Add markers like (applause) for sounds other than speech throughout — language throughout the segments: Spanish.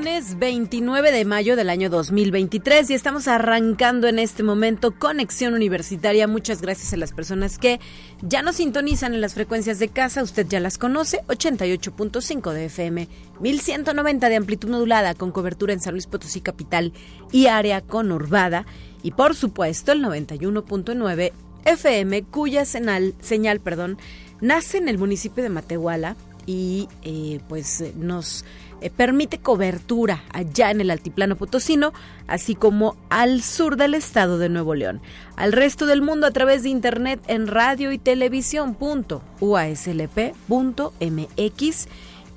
Lunes 29 de mayo del año 2023 y estamos arrancando en este momento Conexión Universitaria. Muchas gracias a las personas que ya nos sintonizan en las frecuencias de casa. Usted ya las conoce, 88.5 de FM, 1190 de amplitud modulada con cobertura en San Luis Potosí Capital y área conurbada. Y por supuesto el 91.9 FM cuya señal, señal perdón, nace en el municipio de Matehuala y eh, pues nos eh, permite cobertura allá en el altiplano potosino, así como al sur del estado de Nuevo León. Al resto del mundo a través de internet en radio y televisión.uaslp.mx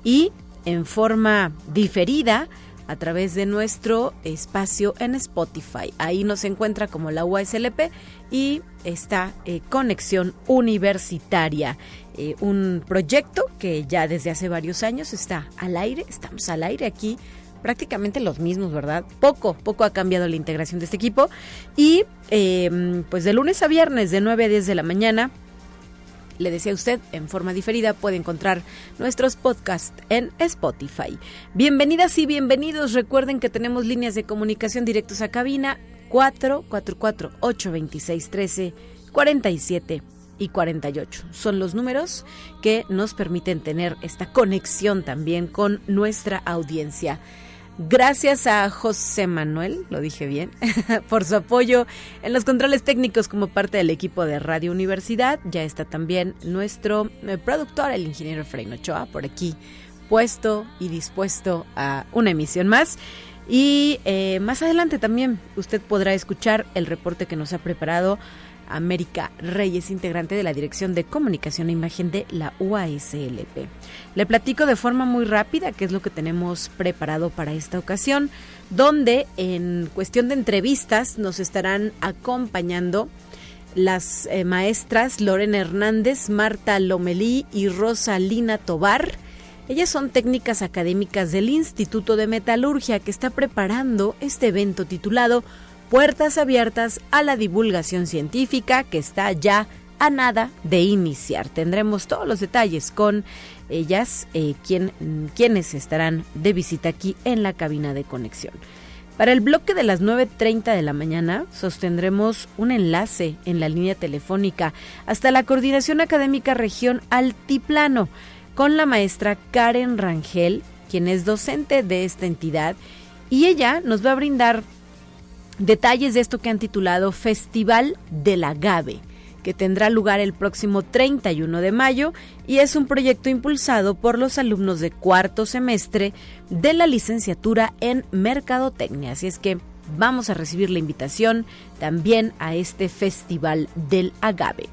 y en forma diferida a través de nuestro espacio en Spotify. Ahí nos encuentra como la UASLP y esta eh, conexión universitaria. Eh, un proyecto que ya desde hace varios años está al aire, estamos al aire aquí prácticamente los mismos, ¿verdad? Poco, poco ha cambiado la integración de este equipo. Y em, pues de lunes a viernes, de 9 a 10 de la mañana, le decía usted, en forma diferida puede encontrar nuestros podcasts en Spotify. Bienvenidas y bienvenidos. Recuerden que tenemos líneas de comunicación directos a cabina 444 826 13 47 y 48. Son los números que nos permiten tener esta conexión también con nuestra audiencia. Gracias a José Manuel, lo dije bien, (laughs) por su apoyo en los controles técnicos como parte del equipo de Radio Universidad. Ya está también nuestro eh, productor, el ingeniero Freino Ochoa, por aquí puesto y dispuesto a una emisión más. Y eh, más adelante también usted podrá escuchar el reporte que nos ha preparado América Reyes, integrante de la Dirección de Comunicación e Imagen de la UASLP. Le platico de forma muy rápida qué es lo que tenemos preparado para esta ocasión, donde en cuestión de entrevistas nos estarán acompañando las eh, maestras Lorena Hernández, Marta Lomelí y Rosalina Tobar. Ellas son técnicas académicas del Instituto de Metalurgia que está preparando este evento titulado puertas abiertas a la divulgación científica que está ya a nada de iniciar. Tendremos todos los detalles con ellas, eh, quienes estarán de visita aquí en la cabina de conexión. Para el bloque de las 9.30 de la mañana sostendremos un enlace en la línea telefónica hasta la Coordinación Académica Región Altiplano con la maestra Karen Rangel, quien es docente de esta entidad, y ella nos va a brindar detalles de esto que han titulado Festival del Agave que tendrá lugar el próximo 31 de mayo y es un proyecto impulsado por los alumnos de cuarto semestre de la licenciatura en Mercadotecnia. Así es que vamos a recibir la invitación también a este Festival del Agave.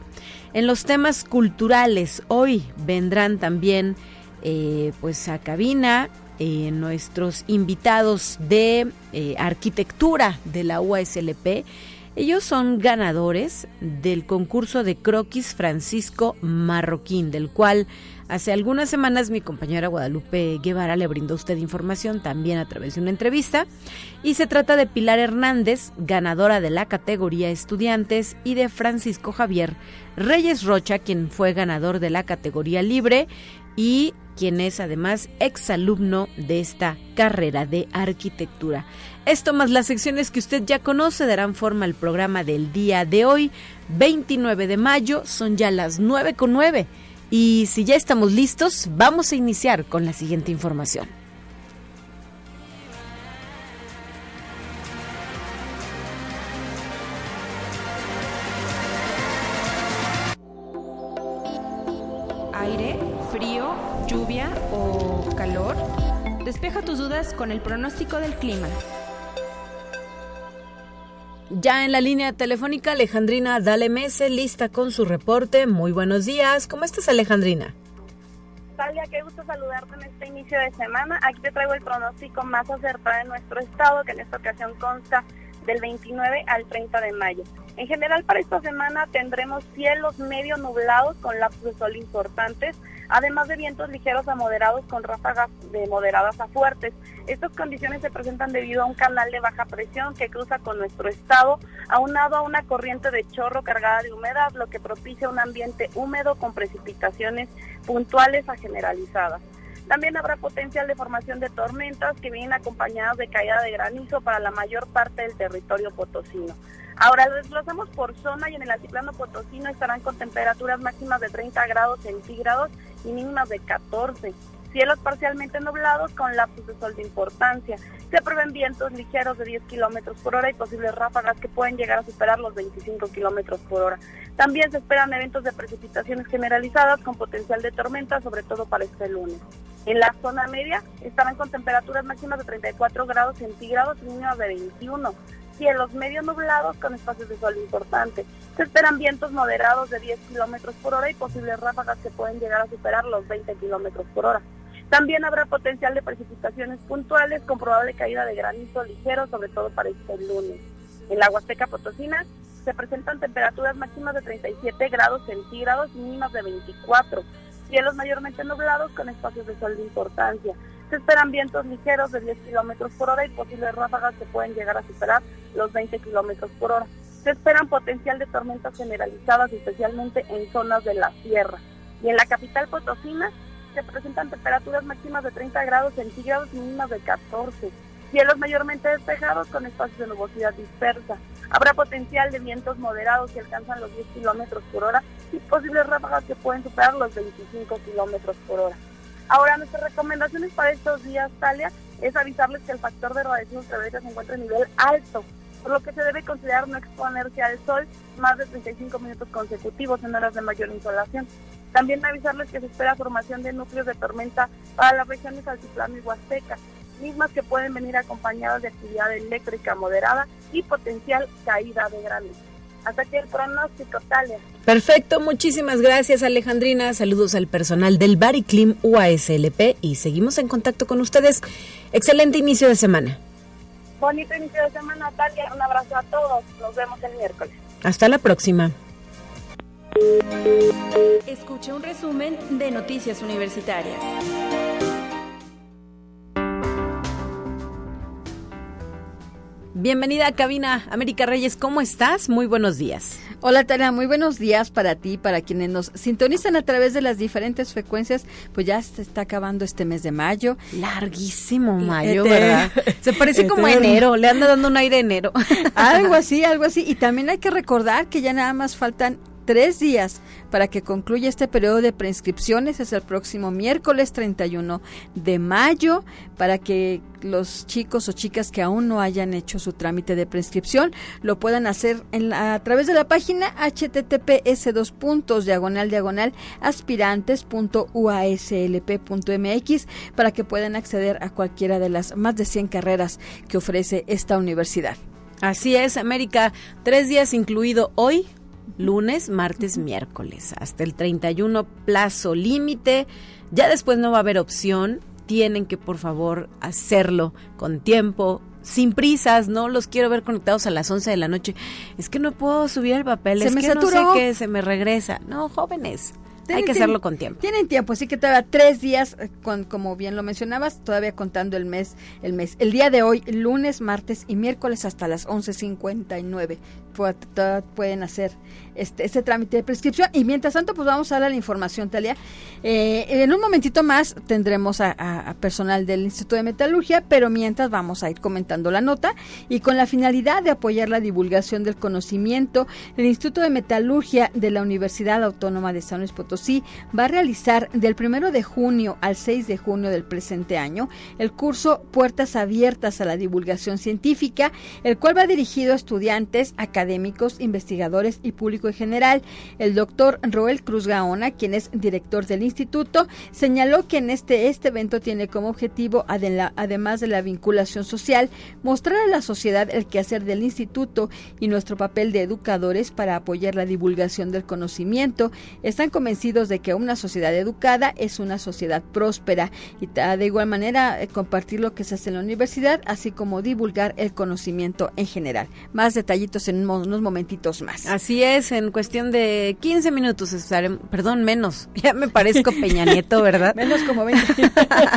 En los temas culturales, hoy vendrán también eh, pues a cabina eh, nuestros invitados de eh, arquitectura de la UASLP. Ellos son ganadores del concurso de croquis Francisco Marroquín, del cual hace algunas semanas mi compañera Guadalupe Guevara le brindó a usted información también a través de una entrevista. Y se trata de Pilar Hernández, ganadora de la categoría estudiantes, y de Francisco Javier Reyes Rocha, quien fue ganador de la categoría libre y quien es además exalumno de esta carrera de arquitectura. Esto más las secciones que usted ya conoce darán forma al programa del día de hoy, 29 de mayo, son ya las 9 con 9. Y si ya estamos listos, vamos a iniciar con la siguiente información. Con el pronóstico del clima. Ya en la línea telefónica, Alejandrina Dale Mese, lista con su reporte. Muy buenos días. ¿Cómo estás, Alejandrina? Talia, qué gusto saludarte en este inicio de semana. Aquí te traigo el pronóstico más acertado de nuestro estado, que en esta ocasión consta del 29 al 30 de mayo. En general para esta semana tendremos cielos medio nublados con lapsos de sol importantes, además de vientos ligeros a moderados con ráfagas de moderadas a fuertes. Estas condiciones se presentan debido a un canal de baja presión que cruza con nuestro estado, aunado a una corriente de chorro cargada de humedad, lo que propicia un ambiente húmedo con precipitaciones puntuales a generalizadas. También habrá potencial de formación de tormentas que vienen acompañadas de caída de granizo para la mayor parte del territorio potosino. Ahora lo desglosamos por zona y en el altiplano potosino estarán con temperaturas máximas de 30 grados centígrados y mínimas de 14. Cielos parcialmente nublados con lapsos de sol de importancia. Se prevén vientos ligeros de 10 kilómetros por hora y posibles ráfagas que pueden llegar a superar los 25 kilómetros por hora. También se esperan eventos de precipitaciones generalizadas con potencial de tormenta, sobre todo para este lunes. En la zona media estarán con temperaturas máximas de 34 grados centígrados y mínimas de 21 cielos medio nublados con espacios de sol importantes. Se esperan vientos moderados de 10 kilómetros por hora y posibles ráfagas que pueden llegar a superar los 20 kilómetros por hora. También habrá potencial de precipitaciones puntuales con probable caída de granizo ligero, sobre todo para este lunes. En la Huasteca Potosina se presentan temperaturas máximas de 37 grados centígrados y mínimas de 24. Cielos mayormente nublados con espacios de sol de importancia. Se esperan vientos ligeros de 10 kilómetros por hora y posibles ráfagas que pueden llegar a superar los 20 kilómetros por hora. Se esperan potencial de tormentas generalizadas, especialmente en zonas de la sierra. Y en la capital Potosina se presentan temperaturas máximas de 30 grados centígrados mínimas de 14. Cielos mayormente despejados con espacios de nubosidad dispersa. Habrá potencial de vientos moderados que alcanzan los 10 kilómetros por hora y posibles ráfagas que pueden superar los 25 kilómetros por hora. Ahora, nuestras recomendaciones para estos días, Talia, es avisarles que el factor de radiación ultravioleta se encuentra en nivel alto, por lo que se debe considerar no exponerse al sol más de 35 minutos consecutivos en horas de mayor insolación. También avisarles que se espera formación de núcleos de tormenta para las regiones altiplano y huasteca, mismas que pueden venir acompañadas de actividad eléctrica moderada y potencial caída de granizo. Hasta aquí el pronóstico, Talia. Perfecto, muchísimas gracias Alejandrina. Saludos al personal del Bariclim UASLP y seguimos en contacto con ustedes. Excelente inicio de semana. Bonito inicio de semana, Talia. Un abrazo a todos. Nos vemos el miércoles. Hasta la próxima. Escucha un resumen de Noticias Universitarias. Bienvenida a Cabina América Reyes, ¿cómo estás? Muy buenos días. Hola Tania, muy buenos días para ti, para quienes nos sintonizan a través de las diferentes frecuencias. Pues ya se está acabando este mes de mayo. Larguísimo mayo, ¿verdad? (laughs) Se parece como enero, le anda dando un aire enero. (laughs) Algo así, (laughs) algo así. Y también hay que recordar que ya nada más faltan tres días para que concluya este periodo de preinscripciones. Es el próximo miércoles 31 de mayo para que los chicos o chicas que aún no hayan hecho su trámite de preinscripción lo puedan hacer en a través de la página https dos puntos diagonal diagonal aspirantes.uaslp.mx para que puedan acceder a cualquiera de las más de 100 carreras que ofrece esta universidad. Así es, América, tres días incluido hoy, lunes, martes, miércoles. Hasta el 31 plazo límite. Ya después no va a haber opción. Tienen que por favor hacerlo con tiempo, sin prisas, no los quiero ver conectados a las 11 de la noche. Es que no puedo subir el papel, Se es me que saturó. no sé qué, se me regresa. No, jóvenes, hay que hacerlo con tiempo. Tienen tiempo, así que todavía tres días, eh, con, como bien lo mencionabas, todavía contando el mes, el mes. El día de hoy, lunes, martes y miércoles hasta las 11.59. Pueden hacer este, este trámite de prescripción. Y mientras tanto, pues vamos a dar la información, Talia. Eh, en un momentito más tendremos a personal del Instituto de Metalurgia, pero mientras vamos a ir comentando la nota y con la finalidad de apoyar la divulgación del conocimiento, el Instituto de Metalurgia de la Universidad Autónoma de San Luis Potosí va a realizar del 1 de junio al 6 de junio del presente año el curso Puertas Abiertas a la Divulgación Científica, el cual va dirigido a estudiantes, académicos, académicos, investigadores y público en general. El doctor Roel Cruz Gaona, quien es director del instituto, señaló que en este, este evento tiene como objetivo, además de la vinculación social, mostrar a la sociedad el quehacer del instituto y nuestro papel de educadores para apoyar la divulgación del conocimiento. Están convencidos de que una sociedad educada es una sociedad próspera y de igual manera eh, compartir lo que se hace en la universidad, así como divulgar el conocimiento en general. Más detallitos en unos momentitos más. Así es, en cuestión de 15 minutos estaremos, perdón, menos, (laughs) ya me parezco Peña Nieto, ¿verdad? (laughs) menos como 20.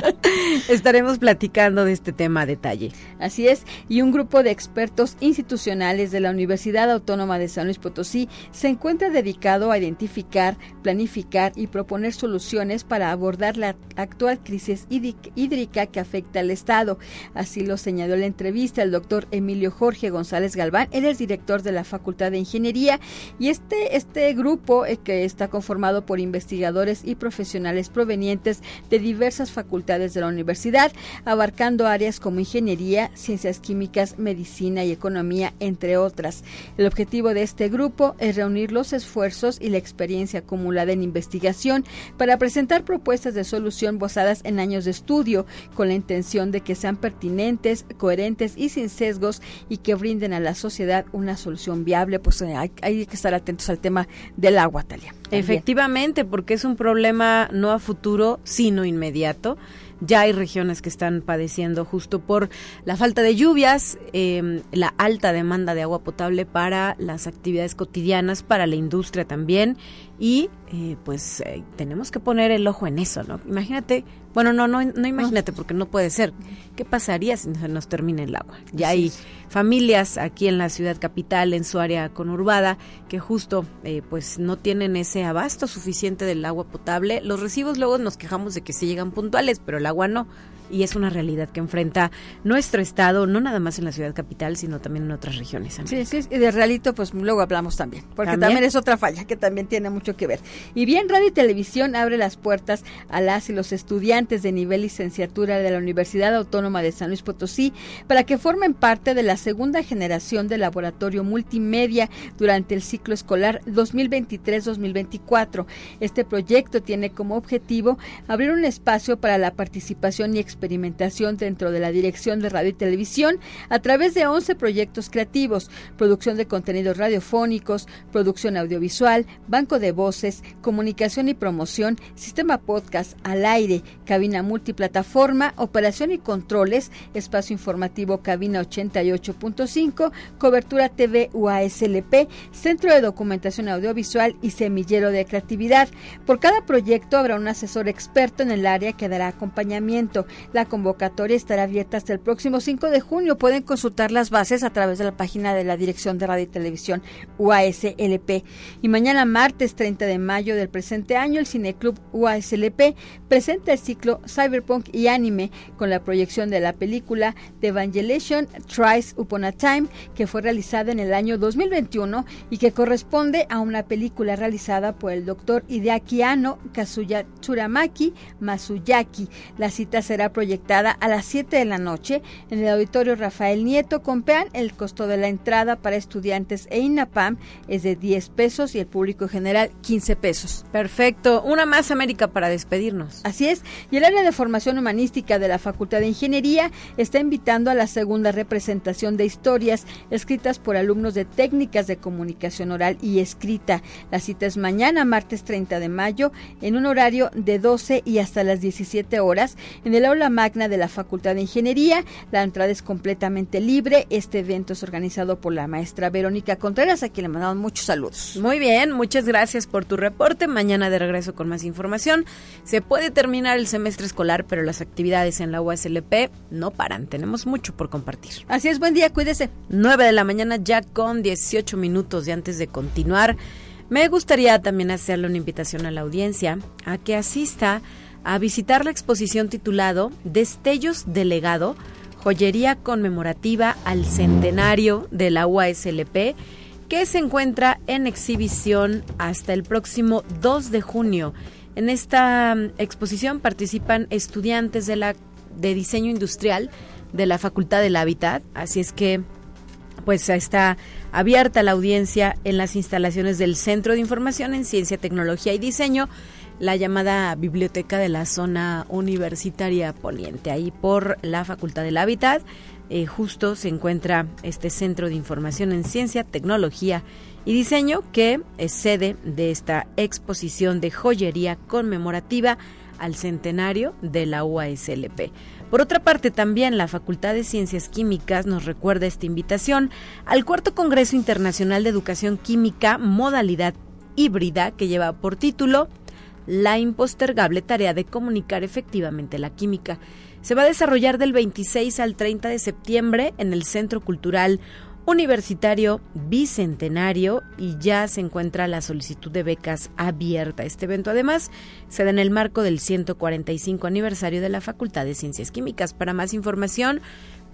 (laughs) estaremos platicando de este tema a detalle. Así es, y un grupo de expertos institucionales de la Universidad Autónoma de San Luis Potosí se encuentra dedicado a identificar, planificar y proponer soluciones para abordar la actual crisis hídrica que afecta al Estado. Así lo señaló en la entrevista el doctor Emilio Jorge González Galván, él es director de la Facultad de Ingeniería y este, este grupo eh, que está conformado por investigadores y profesionales provenientes de diversas facultades de la universidad, abarcando áreas como ingeniería, ciencias químicas, medicina y economía, entre otras. El objetivo de este grupo es reunir los esfuerzos y la experiencia acumulada en investigación para presentar propuestas de solución basadas en años de estudio, con la intención de que sean pertinentes, coherentes y sin sesgos y que brinden a la sociedad una solución viable. Pues eh, hay, que estar atentos al tema del agua, Talia. Efectivamente, porque es un problema no a futuro, sino inmediato. Ya hay regiones que están padeciendo justo por la falta de lluvias, em, la alta demanda de agua potable para las actividades cotidianas, para la industria también y eh, pues eh, tenemos que poner el ojo en eso, ¿no? Imagínate, bueno, no, no, no imagínate porque no puede ser. ¿Qué pasaría si se nos termina el agua? Ya hay familias aquí en la ciudad capital, en su área conurbada, que justo eh, pues no tienen ese abasto suficiente del agua potable. Los recibos luego nos quejamos de que se llegan puntuales, pero el agua no y es una realidad que enfrenta nuestro estado, no nada más en la ciudad capital, sino también en otras regiones. Sí, sí, y de realito pues luego hablamos también, porque ¿También? es otra falla que también tiene mucho que ver. Y bien, Radio y Televisión abre las puertas a las y los estudiantes de nivel licenciatura de la Universidad Autónoma de San Luis Potosí para que formen parte de la segunda generación del laboratorio multimedia durante el ciclo escolar 2023-2024. Este proyecto tiene como objetivo abrir un espacio para la participación y experimentación dentro de la Dirección de Radio y Televisión a través de 11 proyectos creativos, producción de contenidos radiofónicos, producción audiovisual, banco de voces, comunicación y promoción, sistema podcast al aire, cabina multiplataforma, operación y controles, espacio informativo cabina 88.5, cobertura TV UASLP, centro de documentación audiovisual y semillero de creatividad. Por cada proyecto habrá un asesor experto en el área que dará acompañamiento. La convocatoria estará abierta hasta el próximo 5 de junio. Pueden consultar las bases a través de la página de la Dirección de Radio y Televisión UASLP. Y mañana martes 30 de mayo del presente año, el Cineclub UASLP presenta el ciclo Cyberpunk y Anime con la proyección de la película The Evangelation Tries Upon a Time, que fue realizada en el año 2021 y que corresponde a una película realizada por el doctor Hideaki Anno Kazuya Tsuramaki Masuyaki. La cita será a las 7 de la noche en el auditorio Rafael Nieto. Compean el costo de la entrada para estudiantes e INAPAM es de 10 pesos y el público general 15 pesos. Perfecto. Una más, América, para despedirnos. Así es. Y el área de formación humanística de la Facultad de Ingeniería está invitando a la segunda representación de historias escritas por alumnos de técnicas de comunicación oral y escrita. La cita es mañana, martes 30 de mayo, en un horario de 12 y hasta las 17 horas en el la magna de la Facultad de Ingeniería. La entrada es completamente libre. Este evento es organizado por la maestra Verónica Contreras, a quien le mandamos muchos saludos. Muy bien, muchas gracias por tu reporte. Mañana de regreso con más información. Se puede terminar el semestre escolar, pero las actividades en la USLP no paran. Tenemos mucho por compartir. Así es, buen día, cuídese. 9 de la mañana ya con 18 minutos de antes de continuar. Me gustaría también hacerle una invitación a la audiencia a que asista a visitar la exposición titulado Destellos de Legado, joyería conmemorativa al centenario de la UASLP, que se encuentra en exhibición hasta el próximo 2 de junio. En esta mm, exposición participan estudiantes de la de diseño industrial de la Facultad del Hábitat, así es que pues está abierta la audiencia en las instalaciones del Centro de Información en Ciencia, Tecnología y Diseño, la llamada Biblioteca de la Zona Universitaria Poniente, ahí por la Facultad del Hábitat. Eh, justo se encuentra este Centro de Información en Ciencia, Tecnología y Diseño, que es sede de esta exposición de joyería conmemorativa al centenario de la UASLP. Por otra parte, también la Facultad de Ciencias Químicas nos recuerda esta invitación al cuarto Congreso Internacional de Educación Química, modalidad híbrida, que lleva por título La impostergable tarea de comunicar efectivamente la química. Se va a desarrollar del 26 al 30 de septiembre en el Centro Cultural Universitario Bicentenario y ya se encuentra la solicitud de becas abierta. Este evento además se da en el marco del 145 aniversario de la Facultad de Ciencias Químicas. Para más información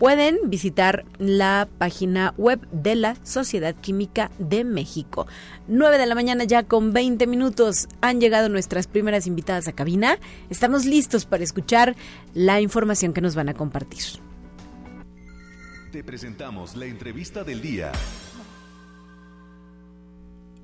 pueden visitar la página web de la Sociedad Química de México. 9 de la mañana ya con 20 minutos han llegado nuestras primeras invitadas a cabina. Estamos listos para escuchar la información que nos van a compartir. Te presentamos la entrevista del día.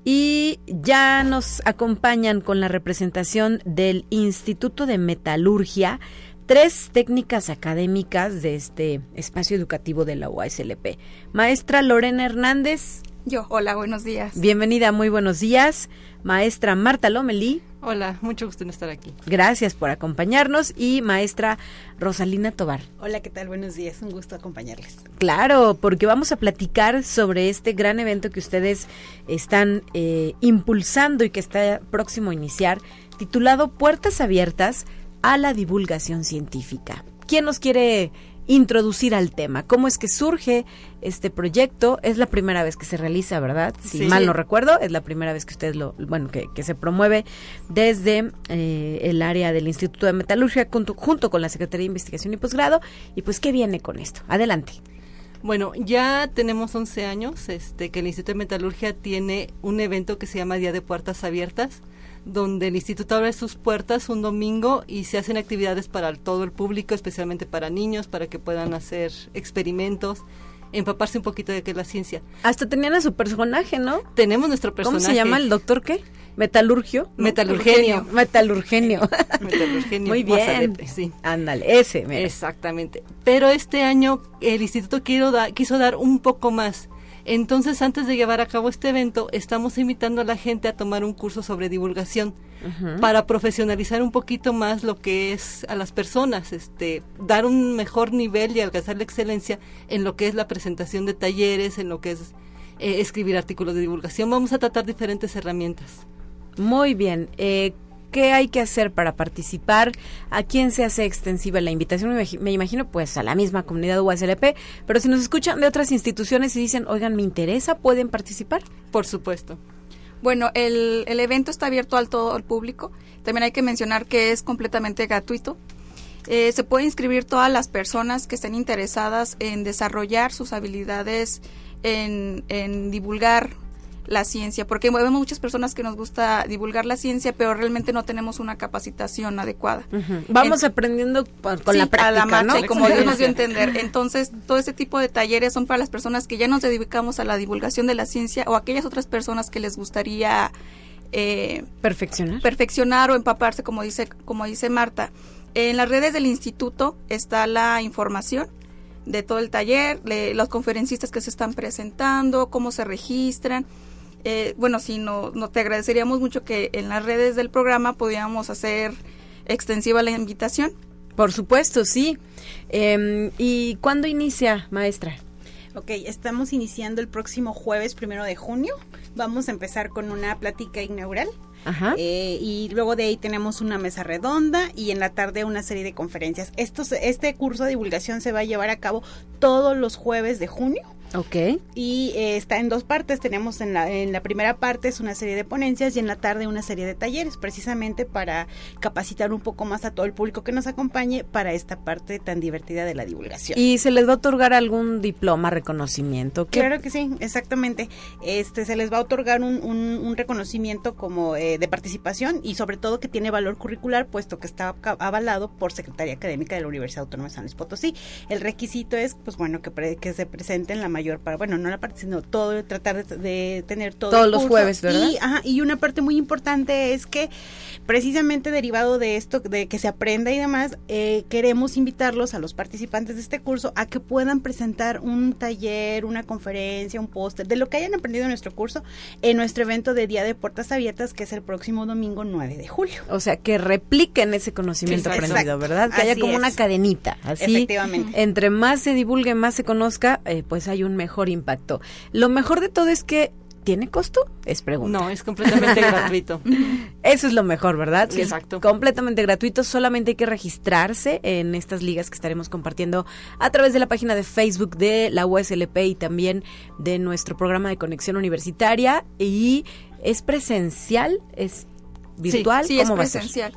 Y ya nos acompañan con la representación del Instituto de Metalurgia tres técnicas académicas de este espacio educativo de la UASLP. Maestra Lorena Hernández. Yo, hola, buenos días. Bienvenida, muy buenos días. Maestra Marta Lomelí. Hola, mucho gusto en estar aquí. Gracias por acompañarnos. Y maestra Rosalina Tobar. Hola, ¿qué tal? Buenos días, un gusto acompañarles. Claro, porque vamos a platicar sobre este gran evento que ustedes están eh, impulsando y que está próximo a iniciar, titulado Puertas Abiertas a la Divulgación Científica. ¿Quién nos quiere introducir al tema. ¿Cómo es que surge este proyecto? Es la primera vez que se realiza, ¿verdad? Si mal no recuerdo, es la primera vez que ustedes lo, bueno, que, se promueve desde eh, el área del Instituto de Metalurgia junto, junto con la Secretaría de Investigación y Posgrado. Y pues, ¿qué viene con esto? Adelante. Bueno, ya tenemos 11 años este, que el Instituto de Metalurgia tiene un evento que se llama Día de Puertas Abiertas donde el instituto abre sus puertas un domingo y se hacen actividades para todo el público, especialmente para niños, para que puedan hacer experimentos, empaparse un poquito de qué es la ciencia. Hasta tenían a su personaje, ¿no? Tenemos nuestro personaje. ¿Cómo se llama el doctor qué? Metalurgio. Metalurgenio. Metalurgenio. Metalurgenio. (laughs) Muy bien. sí. Ándale, ese. Exactamente. Pero este año el instituto quiso, quiso dar un poco más entonces, antes de llevar a cabo este evento, estamos invitando a la gente a tomar un curso sobre divulgación para profesionalizar un poquito más lo que es a las personas, este, dar un mejor nivel y alcanzar la excelencia en lo que es la presentación de talleres, en lo que es eh, escribir artículos de divulgación. Vamos a tratar diferentes herramientas. Muy bien. Eh, ¿Qué hay que hacer para participar? ¿A quién se hace extensiva la invitación? Me imagino pues a la misma comunidad USLP, pero si nos escuchan de otras instituciones y dicen, oigan, me interesa, ¿pueden participar? Por supuesto. Bueno, el, el evento está abierto al todo el público. También hay que mencionar que es completamente gratuito. Eh, se puede inscribir todas las personas que estén interesadas en desarrollar sus habilidades en, en divulgar la ciencia, porque vemos muchas personas que nos gusta divulgar la ciencia, pero realmente no tenemos una capacitación adecuada. Vamos aprendiendo con la práctica, la ¿no? como Dios nos dio a entender. Entonces, todo este tipo de talleres son para las personas que ya nos dedicamos a la divulgación de la ciencia o aquellas otras personas que les gustaría eh, perfeccionar, perfeccionar o empaparse, como dice, como dice Marta. En las redes del instituto está la información de todo el taller, los conferencistas que se están presentando, cómo se registran eh, bueno, sí, no, no, te agradeceríamos mucho que en las redes del programa pudiéramos hacer extensiva la invitación. Por supuesto, sí. Em, ¿Y cuándo inicia, maestra? Ok, estamos iniciando el próximo jueves primero de junio. Vamos a empezar con una plática inaugural. Ajá. Eh, y luego de ahí tenemos una mesa redonda y en la tarde una serie de conferencias. Estos, este curso de divulgación se va a llevar a cabo todos los jueves de junio Ok. Y eh, está en dos partes. Tenemos en la, en la primera parte es una serie de ponencias y en la tarde una serie de talleres, precisamente para capacitar un poco más a todo el público que nos acompañe para esta parte tan divertida de la divulgación. ¿Y se les va a otorgar algún diploma, reconocimiento? Claro que sí, exactamente. Este Se les va a otorgar un, un, reconocimiento como eh, de participación y sobre todo que tiene valor curricular, puesto que está avalado por Secretaría Académica de la Universidad Autónoma de San Luis Potosí. El requisito es, pues bueno, que, que se presente en la mayor mayor para, bueno, no la parte, sino todo, tratar de, tener todo. Todos los jueves, ¿verdad? Y, y una parte muy importante es que precisamente derivado de esto, de que se aprenda y demás, eh, queremos invitarlos a los participantes de este curso a que puedan presentar un taller, una conferencia, un póster, de lo que hayan aprendido en nuestro curso, en nuestro evento de Día de Puertas Abiertas, que es el próximo domingo 9 de julio. O sea, que repliquen ese conocimiento aprendido, ¿verdad? Que haya como una cadenita. Así, Efectivamente. entre más se divulgue, más se conozca, eh, pues hay un mejor impacto. Lo mejor de todo es que ¿Tiene costo? Es pregunta. No, es completamente (laughs) gratuito. Eso es lo mejor, ¿verdad? exacto. completamente gratuito, solamente hay que registrarse en estas ligas que estaremos compartiendo a través de la página de Facebook de la USLP y también de nuestro programa de conexión universitaria. Y es presencial, es virtual. Sí, es presencial.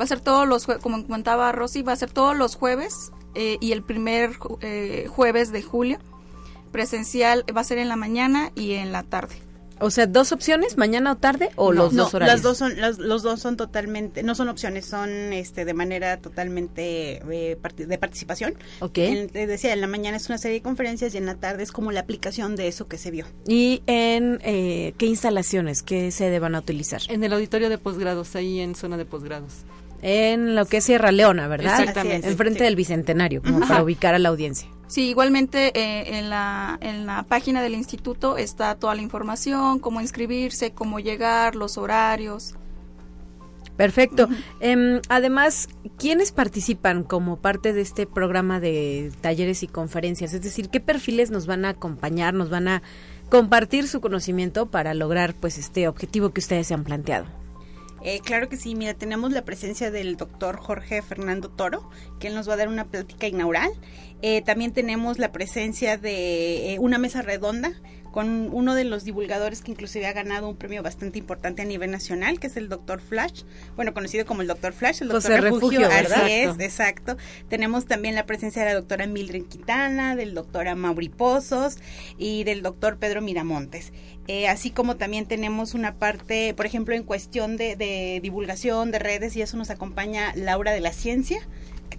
Va a, ser todos los, como comentaba Rosy, va a ser todos los jueves eh, y el primer eh, jueves de julio. Presencial va a ser en la mañana y en la tarde. O sea, dos opciones, mañana o tarde o los dos horarios. Las dos son los dos son totalmente no son opciones, son este de manera totalmente eh, de participación. Ok. decía, en la mañana es una serie de conferencias y en la tarde es como la aplicación de eso que se vio. ¿Y en eh, qué instalaciones, qué sede van a utilizar? En el auditorio de posgrados, ahí en zona de posgrados. En lo que es Sierra Leona, ¿verdad? Exactamente. Enfrente del Bicentenario, como para ubicar a la audiencia. Sí, igualmente eh, en, la, en la página del instituto está toda la información, cómo inscribirse, cómo llegar, los horarios. Perfecto. Em, además, ¿quiénes participan como parte de este programa de talleres y conferencias? Es decir, ¿qué perfiles nos van a acompañar, nos van a compartir su conocimiento para lograr pues este objetivo que ustedes se han planteado? Eh, claro que sí, mira, tenemos la presencia del doctor Jorge Fernando Toro, que él nos va a dar una plática inaugural. Eh, también tenemos la presencia de eh, una mesa redonda con uno de los divulgadores que inclusive ha ganado un premio bastante importante a nivel nacional, que es el doctor Flash, bueno, conocido como el doctor Flash, el doctor Refugio, así es, exacto. Tenemos también la presencia de la doctora Mildred Quintana, del doctor Mauri Pozos y del doctor Pedro Miramontes. Eh, así como también tenemos una parte, por ejemplo, en cuestión de, de divulgación de redes, y eso nos acompaña Laura de la Ciencia,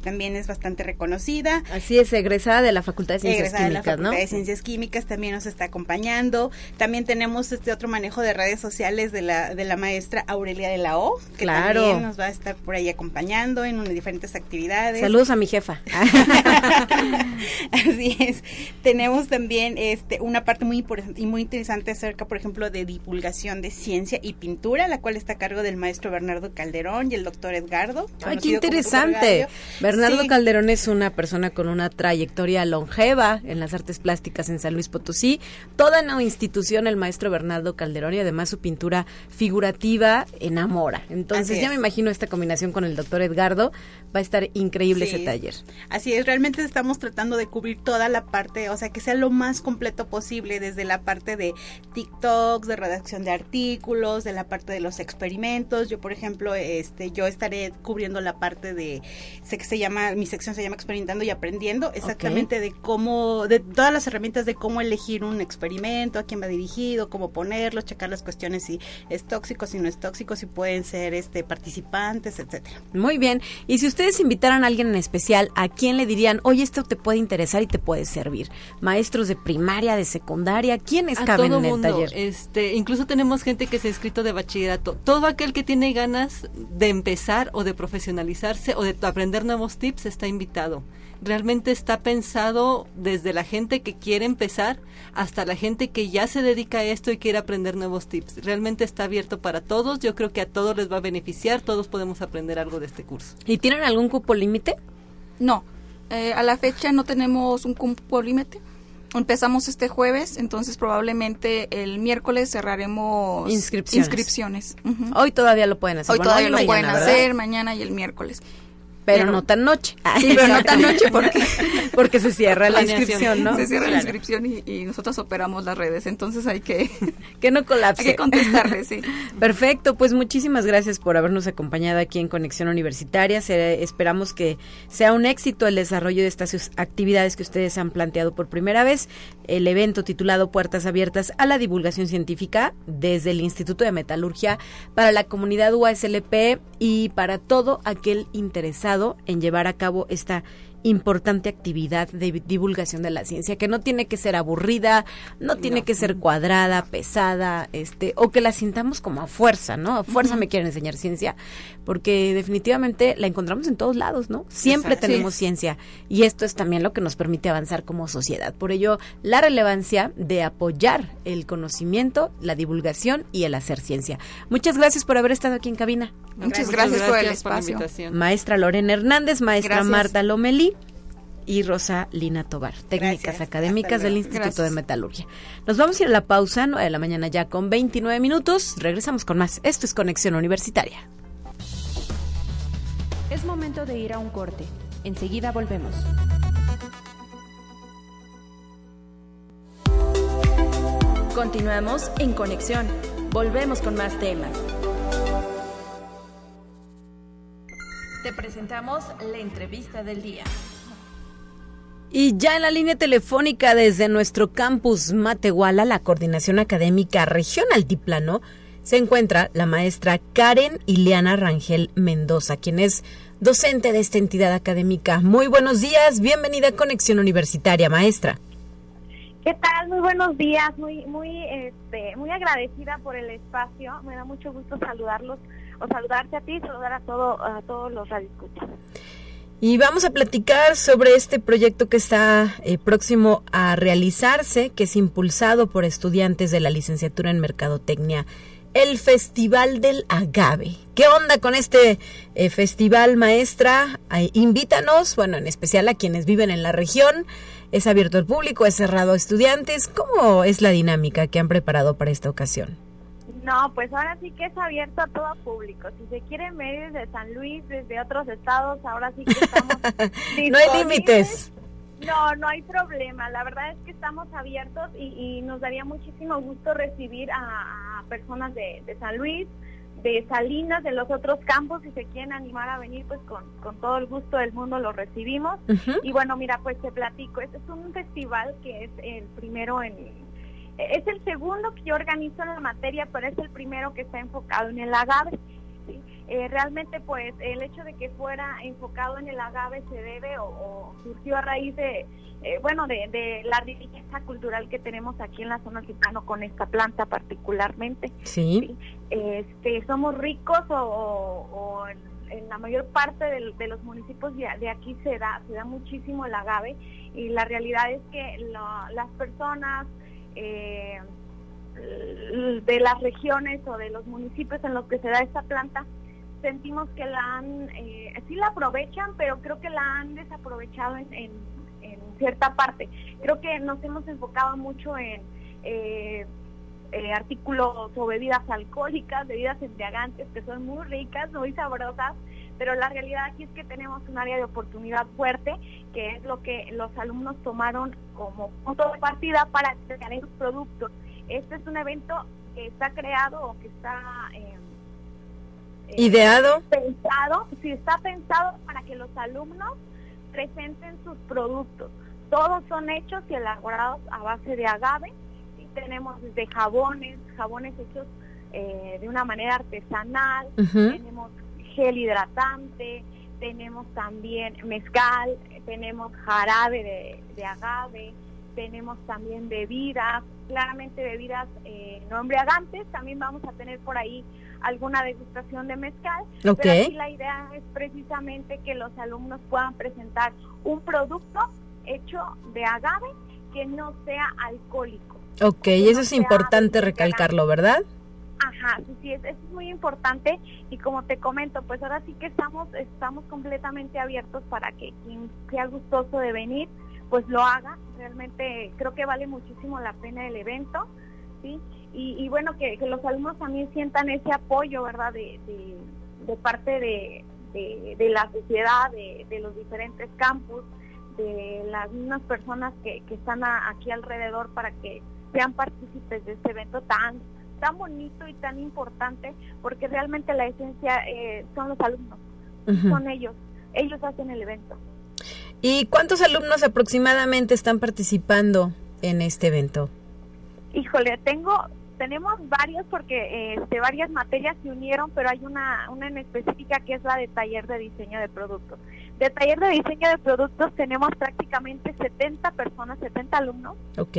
también es bastante reconocida. Así es, egresada de la Facultad de Ciencias Químicas, de la Facultad de Ciencias Químicas también nos está acompañando. También tenemos este otro manejo de redes sociales de la, de la maestra Aurelia de la O, que también nos va a estar por ahí acompañando en diferentes actividades. Saludos a mi jefa. (laughs) Así es. Tenemos también este una parte muy importante y muy interesante acerca, por ejemplo, de divulgación de ciencia y pintura, la cual está a cargo del maestro Bernardo Calderón y el doctor Edgardo. Ay, qué interesante. Bernardo Calderón es una persona con una trayectoria longeva en las artes plásticas en San Luis Potosí. Toda una institución, el maestro Bernardo Calderón, y además su pintura figurativa enamora. Entonces ya me imagino esta combinación con el doctor Edgardo. Va a estar increíble ese taller. Así es, realmente estamos tratando de cubrir toda la parte, o sea, que sea lo más completo posible, desde la parte de TikToks, de redacción de artículos, de la parte de los experimentos. Yo, por ejemplo, este, yo estaré cubriendo la parte de se llama, mi sección se llama Experimentando y Aprendiendo, exactamente de cómo, de todas las herramientas de cómo elegir un experimento, a quién va dirigido, cómo ponerlo, checar las cuestiones si es tóxico, si no es tóxico, si pueden ser este participantes, etcétera. Muy bien. Y si ustedes invitaran a alguien en especial, ¿a quién le dirían, oye, esto te puede interesar y te puede servir? Maestros de primaria, de secundaria, ¿quiénes caben en el taller? Este, incluso tenemos gente que se ha inscrito de bachillerato. Todo aquel que tiene ganas de empezar o de profesionalizarse o de aprender nuevos tips está invitado. Realmente está pensado desde la gente que quiere empezar hasta la gente que ya se dedica a esto y quiere aprender nuevos tips. Realmente está abierto para todos. Yo creo que a todos les va a beneficiar. Todos podemos aprender algo de este curso. ¿Y tienen algún cupo límite? No. Eh, a la fecha no tenemos un cupo límite. Empezamos este jueves, entonces probablemente el miércoles cerraremos inscripciones. Hoy todavía lo pueden hacer. Hoy todavía lo pueden hacer, mañana y el miércoles pero, no tan noche. Sí, pero no tan noche porque, (laughs) porque se cierra la inscripción, ¿no? Se cierra la inscripción y, nosotros operamos las redes, entonces hay que... (laughs) que no colapse. Hay que contestarle, sí. (laughs) Perfecto, pues muchísimas gracias por habernos acompañado aquí en Conexión Universitaria. esperamos que sea un éxito el desarrollo de estas actividades que ustedes han planteado por primera vez. El evento titulado Puertas Abiertas a la Divulgación Científica desde el Instituto de Metalurgia para la comunidad UASLP y para todo aquel interesado en llevar a cabo esta importante actividad de divulgación de la ciencia, que no tiene que ser aburrida, no tiene que ser cuadrada, pesada, este, o que la sintamos como a fuerza, ¿no? A fuerza me quieren enseñar ciencia, porque definitivamente la encontramos en todos lados, ¿no? Siempre tenemos ciencia y esto es también lo que nos permite avanzar como sociedad. Por ello, la relevancia de apoyar el conocimiento, la divulgación y el hacer ciencia. Muchas gracias por haber estado aquí en cabina. Muchas gracias, por el espacio. maestra Lorena Hernández, maestra Marta Lomelí y Rosa Lina Tobar, técnicas académicas del Instituto de Metalurgia. Nos vamos a ir a la pausa, 9 de la mañana ya con 29 minutos. Regresamos con más. Esto es Conexión Universitaria. Es momento de ir a un corte. Enseguida volvemos. Continuamos en Conexión. Volvemos con más temas. Te presentamos la entrevista del día. Y ya en la línea telefónica desde nuestro campus Matehuala, la Coordinación Académica Región Altiplano, se encuentra la maestra Karen Ileana Rangel Mendoza, quien es docente de esta entidad académica. Muy buenos días, bienvenida a Conexión Universitaria, maestra. ¿Qué tal? Muy buenos días, muy muy este, muy agradecida por el espacio. Me da mucho gusto saludarlos o saludarte a ti, saludar a todo a todos los radioescuchas. Y vamos a platicar sobre este proyecto que está eh, próximo a realizarse, que es impulsado por estudiantes de la licenciatura en Mercadotecnia, el Festival del Agave. ¿Qué onda con este eh, festival, maestra? invítanos, bueno, en especial a quienes viven en la región. ¿Es abierto al público? ¿Es cerrado a estudiantes? ¿Cómo es la dinámica que han preparado para esta ocasión? No, pues ahora sí que es abierto a todo público. Si se quieren venir desde San Luis, desde otros estados, ahora sí que estamos. (laughs) no hay límites. No, no hay problema. La verdad es que estamos abiertos y, nos daría muchísimo gusto recibir a, personas de, San Luis, de Salinas, de los otros campos, si se quieren animar a venir, pues con, todo el gusto del mundo lo recibimos. Y bueno, mira, pues te platico, este es un festival que es el primero en, es el segundo que yo organizo en la materia, pero es el primero que está enfocado en el agave. Eh, realmente, pues, el hecho de que fuera enfocado en el agave se debe o, surgió a raíz de, eh, bueno, de, la riqueza cultural que tenemos aquí en la zona gitano con esta planta particularmente. Sí. Este, somos ricos o, en, la mayor parte de, los municipios de, aquí se da, se da muchísimo el agave y la realidad es que las personas eh, de las regiones o de los municipios en los que se da esta planta, sentimos que la han, eh, sí la aprovechan, pero creo que la han desaprovechado en, cierta parte. Creo que nos hemos enfocado mucho en eh, eh, artículos o bebidas alcohólicas, bebidas embriagantes, que son muy ricas, muy sabrosas, pero la realidad aquí es que tenemos un área de oportunidad fuerte, que es lo que los alumnos tomaron como punto de partida para crear esos productos. Este es un evento que está creado o que está... Eh, eh, ideado. pensado sí está pensado para que los alumnos presenten sus productos. Todos son hechos y elaborados a base de agave. Y tenemos desde jabones jabones hechos eh, de una manera artesanal. Tenemos gel hidratante, tenemos también mezcal, tenemos jarabe de, agave, tenemos también bebidas, claramente bebidas eh, no embriagantes, también vamos a tener por ahí alguna degustación de mezcal, pero aquí la idea es precisamente que los alumnos puedan presentar un producto hecho de agave que no sea alcohólico. Ok, eso es importante recalcarlo, ¿verdad? Ajá, sí, sí, es, es muy importante y como te comento, pues ahora sí que estamos, estamos completamente abiertos para que quien sea gustoso de venir, pues lo haga. Realmente creo que vale muchísimo la pena el evento, ¿sí? Y, bueno, que, los alumnos también sientan ese apoyo, ¿verdad? De, parte de, de, la sociedad, de, los diferentes campus, de las mismas personas que están aquí alrededor para que sean partícipes de este evento tan tan bonito y tan importante porque realmente la esencia eh, son los alumnos, son ellos, ellos hacen el evento. ¿Y cuántos alumnos aproximadamente están participando en este evento? Híjole, tengo tenemos varios porque este, varias materias se unieron, pero hay una, una en específica que es la de taller de diseño de productos. De taller de diseño de productos tenemos prácticamente 70 personas, 70 alumnos. Ok.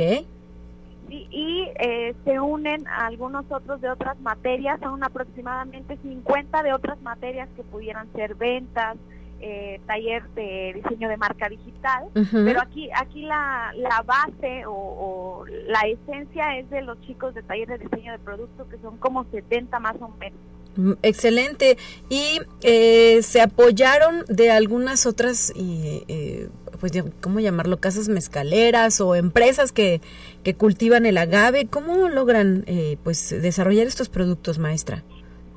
Y, y eh, se unen a algunos otros de otras materias, son aproximadamente 50 de otras materias que pudieran ser ventas, eh, taller de diseño de marca digital, pero aquí aquí la, la base o, la esencia es de los chicos de taller de diseño de productos que son como 70 más o menos. Mm, excelente. Y eh, se apoyaron de algunas otras, eh, pues, ¿cómo llamarlo? Casas mezcaleras o empresas que, que cultivan el agave. ¿Cómo logran, eh, pues, desarrollar estos productos, maestra?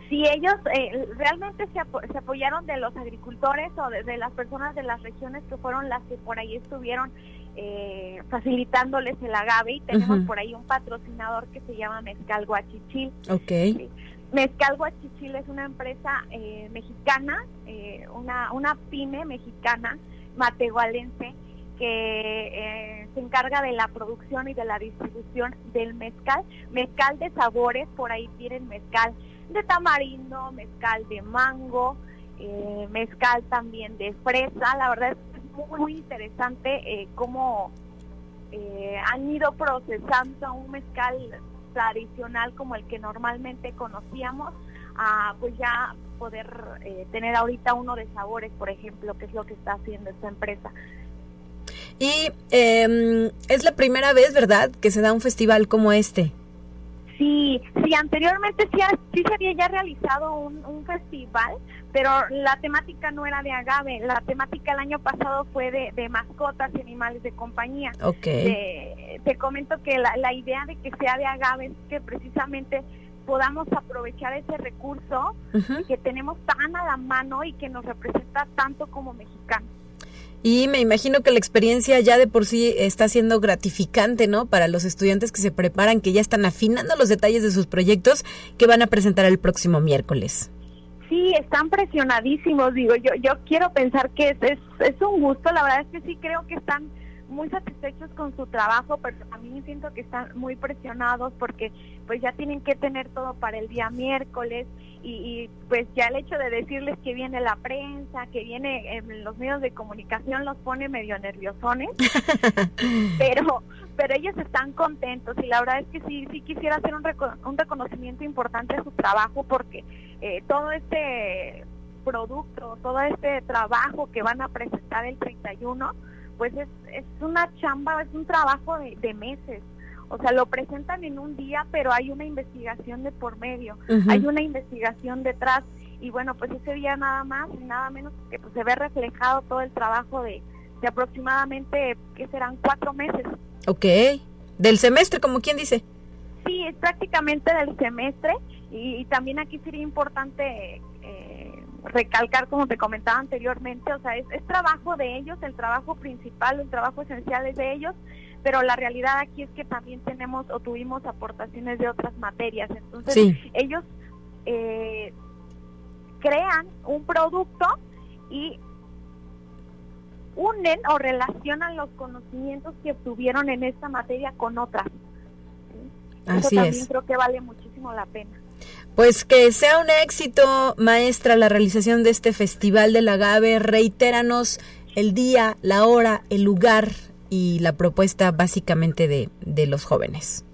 si ellos eh, realmente se, se, apoyaron de los agricultores o de, las personas de las regiones que fueron las que por ahí estuvieron eh, facilitándoles el agave y tenemos por ahí un patrocinador que se llama Mezcal Guachichil. Okay. Mezcal Guachichil es una empresa eh, mexicana, eh, una, una pyme mexicana, matehualense, que se encarga de la producción y de la distribución del mezcal, mezcal de sabores, por ahí tienen mezcal de tamarindo, mezcal de mango, eh, mezcal también de fresa. La verdad es muy, muy interesante eh, cómo eh, han ido procesando un mezcal tradicional como el que normalmente conocíamos a pues ya poder eh, tener ahorita uno de sabores, por ejemplo, que es lo que está haciendo esta empresa. Y eh, es la primera vez, ¿verdad?, que se da un festival como este. Sí, sí, anteriormente sí, sí se había ya realizado un, festival, pero la temática no era de agave, la temática el año pasado fue de, mascotas y animales de compañía. Ok. Te, comento que la, la idea de que sea de agave es que precisamente podamos aprovechar ese recurso que tenemos tan a la mano y que nos representa tanto como mexicanos. Y me imagino que la experiencia ya de por sí está siendo gratificante, ¿no? Para los estudiantes que se preparan, que ya están afinando los detalles de sus proyectos que van a presentar el próximo miércoles. Sí, están presionadísimos, digo, yo yo quiero pensar que es, es, es un gusto, la verdad es que sí creo que están muy satisfechos con su trabajo, pero también siento que están muy presionados porque pues ya tienen que tener todo para el día miércoles y, pues ya el hecho de decirles que viene la prensa, que viene en los medios de comunicación los pone medio nerviosones, (laughs) pero pero ellos están contentos y la verdad es que sí sí quisiera hacer un, un reconocimiento importante a su trabajo porque eh, todo este producto, todo este trabajo que van a presentar el 31, pues es, es una chamba, es un trabajo de meses. O sea, lo presentan en un día, pero hay una investigación de por medio, hay una investigación detrás. Y bueno, pues ese día nada más y nada menos que pues se ve reflejado todo el trabajo de, de aproximadamente, que serán cuatro meses. Ok, del semestre, como quien dice. Sí, es prácticamente del semestre. Y, también aquí sería importante recalcar, como te comentaba anteriormente, o sea, es, es trabajo de ellos, el trabajo principal, el trabajo esencial es de ellos, pero la realidad aquí es que también tenemos o tuvimos aportaciones de otras materias. Entonces, ellos eh, crean un producto y unen o relacionan los conocimientos que obtuvieron en esta materia con otras. Eso también creo que vale muchísimo la pena. Pues que sea un éxito, maestra, la realización de este Festival del Agave. Reitéranos el día, la hora, el lugar y la propuesta básicamente de, de los jóvenes.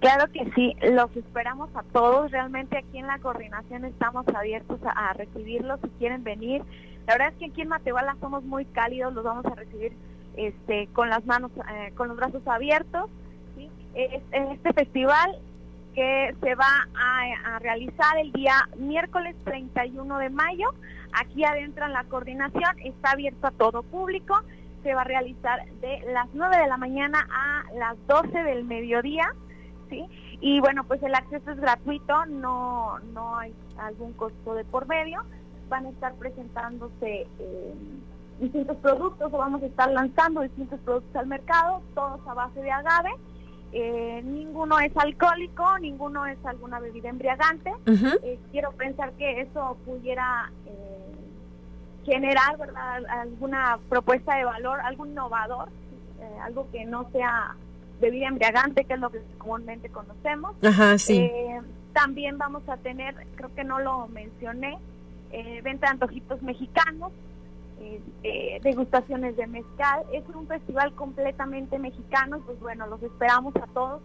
Claro que sí, los esperamos a todos. Realmente aquí en la coordinación estamos abiertos a, recibirlos si quieren venir. La verdad es que aquí en Matehuala somos muy cálidos, los vamos a recibir este, con las manos, eh, con los brazos abiertos. ¿sí? este festival que se va a, realizar el día miércoles 31 de mayo, aquí adentro en la coordinación, está abierto a todo público se va a realizar de las 9 de la mañana a las 12 del mediodía, ¿sí? Y bueno, pues el acceso es gratuito, no, no hay algún costo de por medio. Van a estar presentándose eh, distintos productos o vamos a estar lanzando distintos productos al mercado, todos a base de agave. Eh, ninguno es alcohólico, ninguno es alguna bebida embriagante. Eh, quiero pensar que eso pudiera generar ¿verdad? alguna propuesta de valor, algo innovador, eh, algo que no sea bebida embriagante, que es lo que comúnmente conocemos. Ajá, sí. Eh, también vamos a tener, creo que no lo mencioné, eh, venta de antojitos mexicanos, este, degustaciones de mezcal. Es un festival completamente mexicano, pues bueno, los esperamos a todos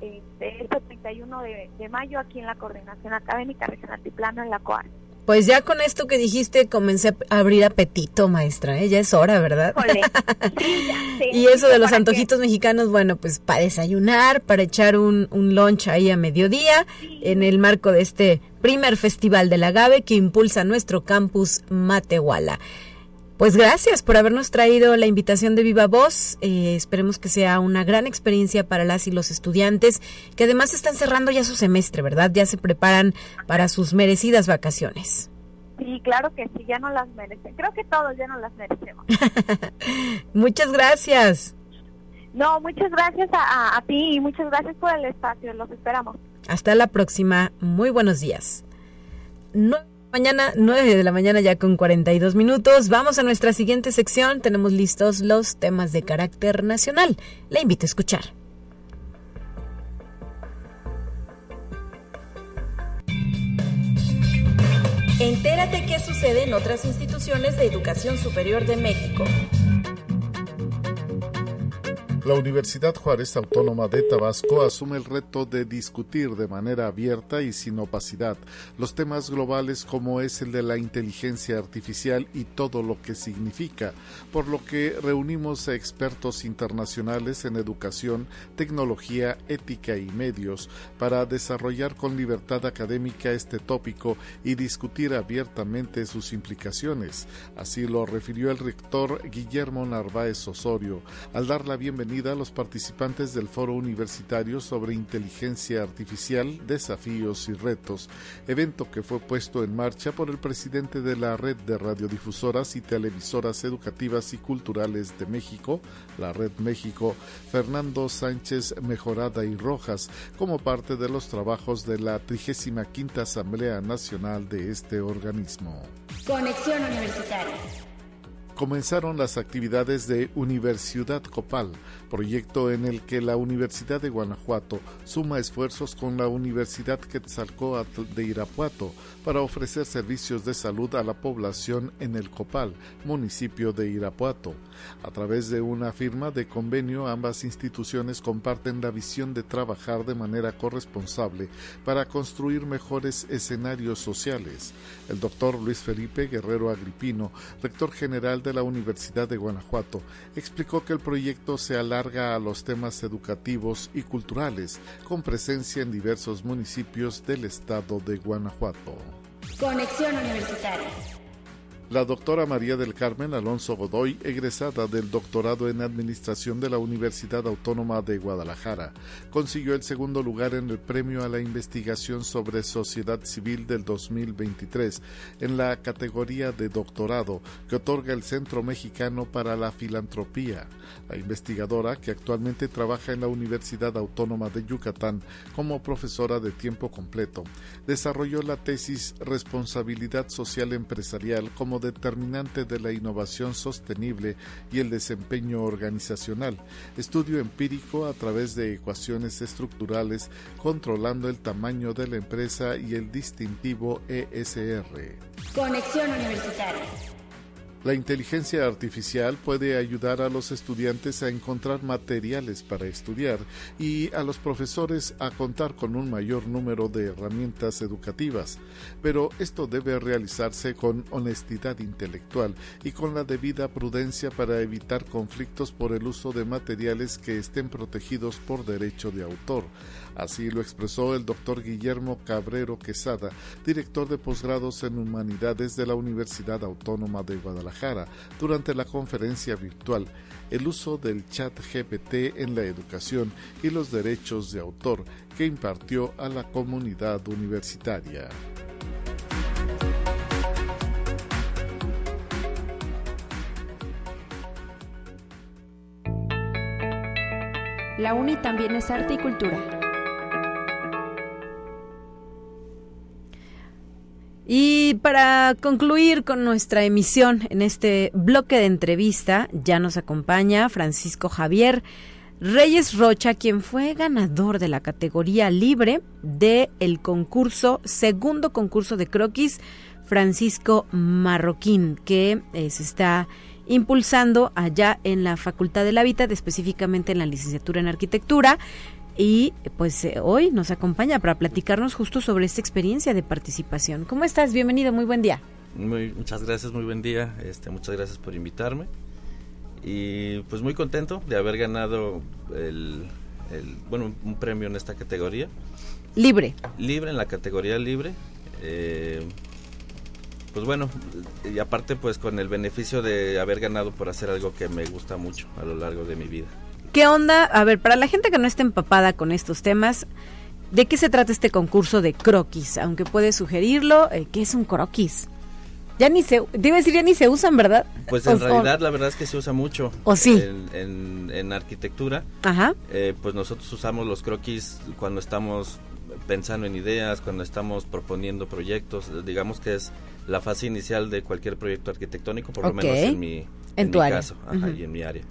este, este 31 de, de mayo aquí en la Coordinación Académica Regional Altiplano en la COAR. Pues ya con esto que dijiste comencé a abrir apetito, maestra, ¿eh? ya es hora, ¿verdad? (laughs) y eso de los antojitos mexicanos, bueno, pues para desayunar, para echar un, un lunch ahí a mediodía, en el marco de este primer festival del agave que impulsa nuestro campus Matehuala. Pues gracias por habernos traído la invitación de Viva Voz. Eh, esperemos que sea una gran experiencia para las y los estudiantes, que además están cerrando ya su semestre, ¿verdad? Ya se preparan para sus merecidas vacaciones. Sí, claro que sí, ya no las merecen. Creo que todos ya no las merecemos. (laughs) muchas gracias. No, muchas gracias a, a ti y muchas gracias por el espacio. Los esperamos. Hasta la próxima. Muy buenos días. No Mañana, 9 de la mañana ya con 42 minutos. Vamos a nuestra siguiente sección. Tenemos listos los temas de carácter nacional. Le invito a escuchar. Entérate qué sucede en otras instituciones de educación superior de México. La Universidad Juárez Autónoma de Tabasco asume el reto de discutir de manera abierta y sin opacidad los temas globales como es el de la inteligencia artificial y todo lo que significa, por lo que reunimos a expertos internacionales en educación, tecnología, ética y medios para desarrollar con libertad académica este tópico y discutir abiertamente sus implicaciones. Así lo refirió el rector Guillermo Narváez Osorio al dar la bienvenida a los participantes del Foro Universitario sobre Inteligencia Artificial, Desafíos y Retos, evento que fue puesto en marcha por el presidente de la Red de Radiodifusoras y Televisoras Educativas y Culturales de México, la Red México, Fernando Sánchez Mejorada y Rojas, como parte de los trabajos de la 35 Asamblea Nacional de este organismo. Conexión Universitaria comenzaron las actividades de Universidad Copal, proyecto en el que la Universidad de Guanajuato suma esfuerzos con la Universidad Quetzalcoatl de Irapuato para ofrecer servicios de salud a la población en el Copal, municipio de Irapuato. A través de una firma de convenio, ambas instituciones comparten la visión de trabajar de manera corresponsable para construir mejores escenarios sociales. El doctor Luis Felipe Guerrero Agripino, rector general de la Universidad de Guanajuato, explicó que el proyecto se alarga a los temas educativos y culturales, con presencia en diversos municipios del estado de Guanajuato. Conexión Universitaria. La doctora María del Carmen Alonso Godoy, egresada del doctorado en Administración de la Universidad Autónoma de Guadalajara, consiguió el segundo lugar en el Premio a la Investigación sobre Sociedad Civil del 2023 en la categoría de doctorado que otorga el Centro Mexicano para la Filantropía. La investigadora, que actualmente trabaja en la Universidad Autónoma de Yucatán como profesora de tiempo completo, desarrolló la tesis Responsabilidad Social Empresarial como determinante de la innovación sostenible y el desempeño organizacional, estudio empírico a través de ecuaciones estructurales controlando el tamaño de la empresa y el distintivo ESR. Conexión Universitaria. La inteligencia artificial puede ayudar a los estudiantes a encontrar materiales para estudiar y a los profesores a contar con un mayor número de herramientas educativas, pero esto debe realizarse con honestidad intelectual y con la debida prudencia para evitar conflictos por el uso de materiales que estén protegidos por derecho de autor. Así lo expresó el doctor Guillermo Cabrero Quesada, director de posgrados en Humanidades de la Universidad Autónoma de Guadalajara, durante la conferencia virtual El uso del chat GPT en la educación y los derechos de autor que impartió a la comunidad universitaria. La UNI también es arte y cultura. Y para concluir con nuestra emisión en este bloque de entrevista, ya nos acompaña Francisco Javier Reyes Rocha, quien fue ganador de la categoría libre del el concurso, segundo concurso de croquis, Francisco Marroquín, que eh, se está impulsando allá en la Facultad del Hábitat, específicamente en la licenciatura en arquitectura. Y pues eh, hoy nos acompaña para platicarnos justo sobre esta experiencia de participación. ¿Cómo estás? Bienvenido, muy buen día. Muy, muchas gracias, muy buen día. Este, muchas gracias por invitarme. Y pues muy contento de haber ganado el, bueno, un premio en esta categoría. Libre. Libre, en la categoría libre. Eh, pues bueno, y aparte pues con el beneficio de haber ganado por hacer algo que me gusta mucho a lo largo de mi vida. ¿Qué onda? A ver, para la gente que no está empapada con estos temas, ¿de qué se trata este concurso de croquis? Aunque puede sugerirlo, eh, ¿qué es un croquis? Ya ni se, debe decir, ya ni se usan, ¿verdad? Pues en realidad la verdad es que se usa mucho. ¿O sí? En, en, arquitectura. Ajá. Eh, pues nosotros usamos los croquis cuando estamos pensando en ideas, cuando estamos proponiendo proyectos. Digamos que es la fase inicial de cualquier proyecto arquitectónico, por lo menos en mi, en, caso y en mi área.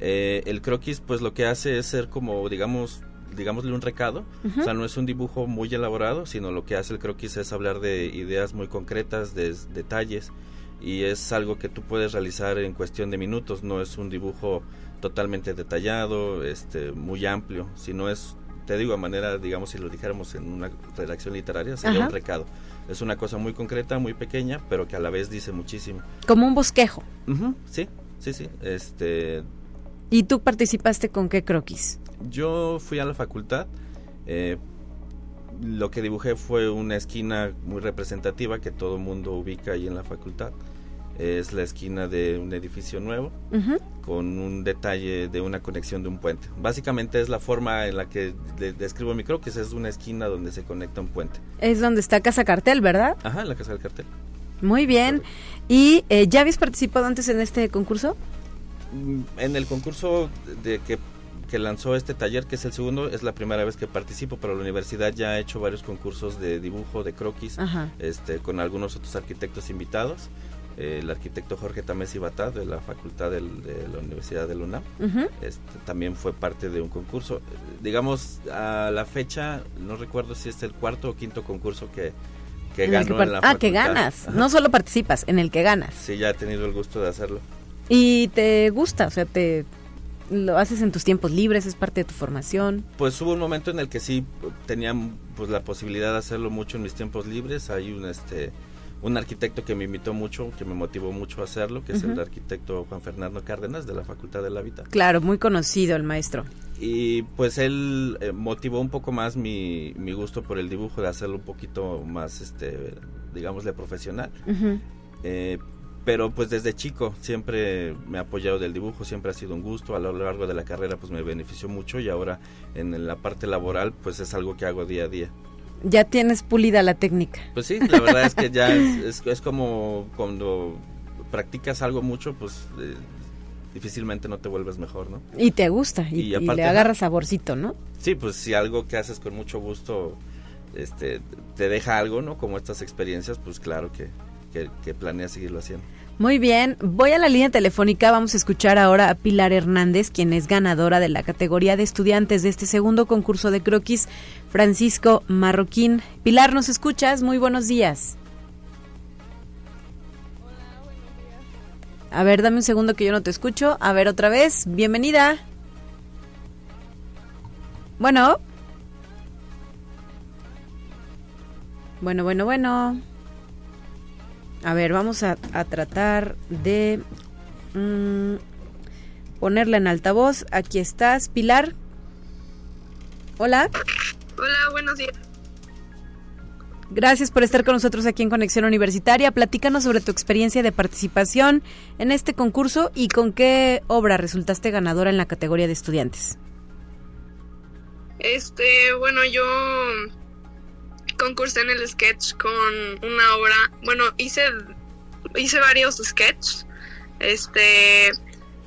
Eh, el croquis, pues lo que hace es ser como, digamos, digámosle un recado, o sea, no es un dibujo muy elaborado, sino lo que hace el croquis es hablar de ideas muy concretas, de detalles, y es algo que tú puedes realizar en cuestión de minutos, no es un dibujo totalmente detallado, este, muy amplio, sino es, te digo, a manera, digamos, si lo dijéramos en una redacción literaria, sería un recado. Es una cosa muy concreta, muy pequeña, pero que a la vez dice muchísimo. Como un bosquejo. sí, sí, sí. Este, ¿Y tú participaste con qué croquis? Yo fui a la facultad. Eh, lo que dibujé fue una esquina muy representativa que todo el mundo ubica ahí en la facultad. Es la esquina de un edificio nuevo con un detalle de una conexión de un puente. Básicamente es la forma en la que describo mi croquis, es una esquina donde se conecta un puente. Es donde está Casa Cartel, ¿verdad? Ajá, la Casa del Cartel. Muy bien. ¿Y eh, ya habías participado antes en este concurso? Mm, en el concurso de que, lanzó este taller, que es el segundo, es la primera vez que participo, pero la universidad ya ha hecho varios concursos de dibujo, de croquis, este, con algunos otros arquitectos invitados. el arquitecto Jorge Tamés Ibatá de la Facultad de la Universidad de Luna este, también fue parte de un concurso. Digamos, a la fecha, no recuerdo si es el cuarto o quinto concurso que, que ganó en la Ah, que ganas, no solo participas, en el que ganas. Sí, ya he tenido el gusto de hacerlo. ¿Y te gusta? O sea, te lo haces en tus tiempos libres, es parte de tu formación. Pues hubo un momento en el que sí tenía pues la posibilidad de hacerlo mucho en mis tiempos libres. Hay un este un arquitecto que me invitó mucho, que me motivó mucho a hacerlo, que es el arquitecto Juan Fernando Cárdenas de la Facultad del Hábitat. Claro, muy conocido el maestro. Y pues él eh, motivó un poco más mi, mi, gusto por el dibujo, de hacerlo un poquito más, este, digámosle, profesional. eh, pero pues desde chico siempre me ha apoyado del dibujo, siempre ha sido un gusto, a lo largo de la carrera pues me benefició mucho y ahora en la parte laboral pues es algo que hago día a día. Ya tienes pulida la técnica. Pues sí, la verdad es que ya es, es, como cuando practicas algo mucho pues eh, difícilmente no te vuelves mejor, ¿no? Y te gusta y, le agarras saborcito, ¿no? Sí, pues si algo que haces con mucho gusto este te deja algo, ¿no? Como estas experiencias, pues claro que, que, planea seguirlo haciendo. Muy bien, voy a la línea telefónica, vamos a escuchar ahora a Pilar Hernández, quien es ganadora de la categoría de estudiantes de este segundo concurso de croquis, Francisco Marroquín. Pilar, ¿nos escuchas? Muy buenos días. A ver, dame un segundo que yo no te escucho. A ver, otra vez, bienvenida. Bueno. Bueno, bueno, bueno. A ver, vamos a, tratar de mm, ponerla en altavoz. Aquí estás, Pilar. Hola. Hola, buenos días. Gracias por estar con nosotros aquí en Conexión Universitaria. Platícanos sobre tu experiencia de participación en este concurso y con qué obra resultaste ganadora en la categoría de estudiantes. Este, bueno, yo concursé en el sketch con una obra, bueno, hice, hice varios sketches, este,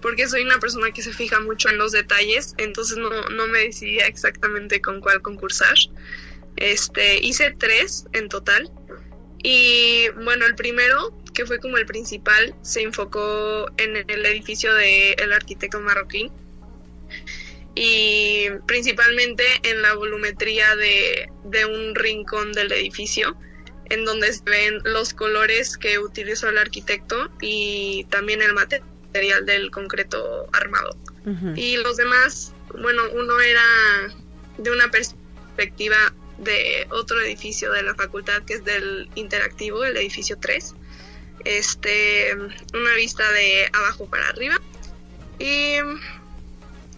porque soy una persona que se fija mucho en los detalles, entonces no, no me decidía exactamente con cuál concursar. Este, hice tres en total. Y bueno, el primero, que fue como el principal, se enfocó en el edificio del arquitecto marroquín. Y principalmente en la volumetría de, de un rincón del edificio en donde se ven los colores que utilizó el arquitecto y también el material del concreto armado. Y los demás, bueno, uno era de una perspectiva de otro edificio de la facultad que es del interactivo, el edificio 3. Este, una vista de abajo para arriba y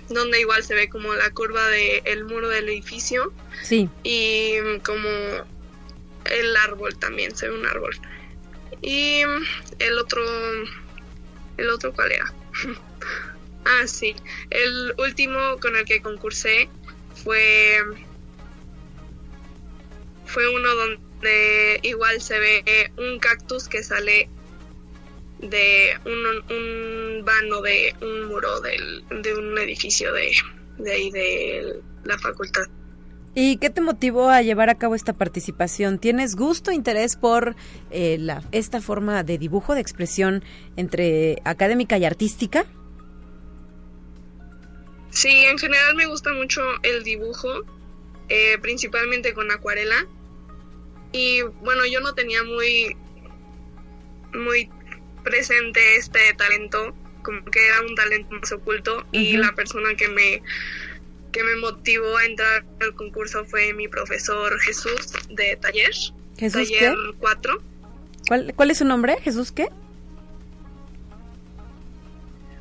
donde igual se ve como la curva del muro del edificio. Sí. Y como el árbol también, se ve un árbol. Y el otro, el otro cuál era? (laughs) ah, sí, el último con el que concursé fue, fue uno donde igual se ve un cactus que sale de un, un vano de un muro del, de un edificio de, de ahí de la facultad. ¿Y qué te motivó a llevar a cabo esta participación? ¿Tienes gusto, interés por eh, la, esta forma de dibujo, de expresión entre académica y artística? Sí, en general me gusta mucho el dibujo, eh, principalmente con acuarela. Y bueno, yo no tenía muy, muy presente este talento, como que era un talento más oculto. Y la persona que me que me motivó a entrar al concurso fue mi profesor Jesús de taller. ¿Jesús taller 4. ¿Cuál, ¿Cuál es su nombre? ¿Jesús qué?